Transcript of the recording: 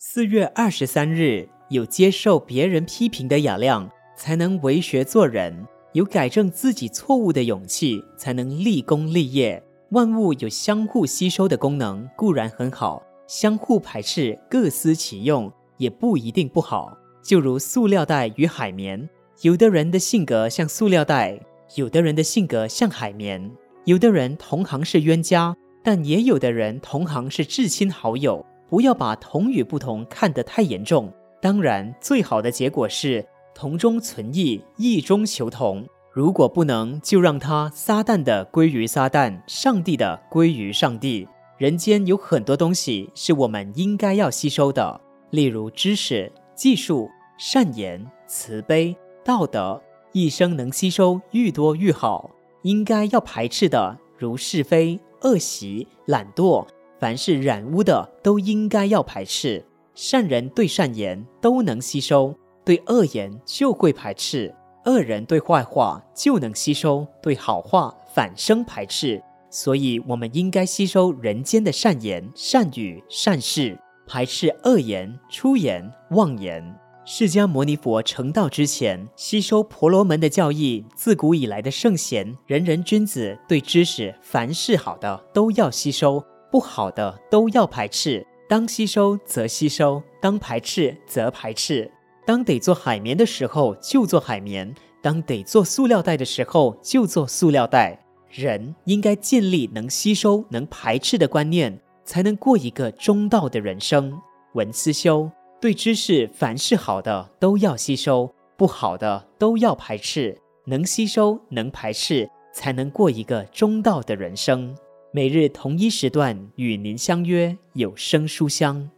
四月二十三日，有接受别人批评的雅量，才能为学做人；有改正自己错误的勇气，才能立功立业。万物有相互吸收的功能，固然很好；相互排斥，各司其用，也不一定不好。就如塑料袋与海绵，有的人的性格像塑料袋，有的人的性格像海绵。有的人同行是冤家，但也有的人同行是至亲好友。不要把同与不同看得太严重。当然，最好的结果是同中存异，异中求同。如果不能，就让它撒旦的归于撒旦，上帝的归于上帝。人间有很多东西是我们应该要吸收的，例如知识、技术、善言、慈悲、道德，一生能吸收愈多愈好。应该要排斥的，如是非、恶习、懒惰，凡是染污的，都应该要排斥。善人对善言都能吸收，对恶言就会排斥；恶人对坏话就能吸收，对好话反生排斥。所以，我们应该吸收人间的善言、善语、善事，排斥恶言、出言、妄言。释迦牟尼佛成道之前，吸收婆罗门的教义。自古以来的圣贤、仁人君子，对知识，凡是好的都要吸收，不好的都要排斥。当吸收则吸收，当排斥则排斥。当得做海绵的时候就做海绵，当得做塑料袋的时候就做塑料袋。人应该建立能吸收、能排斥的观念，才能过一个中道的人生。文思修。对知识，凡是好的都要吸收，不好的都要排斥。能吸收，能排斥，才能过一个中道的人生。每日同一时段与您相约有声书香。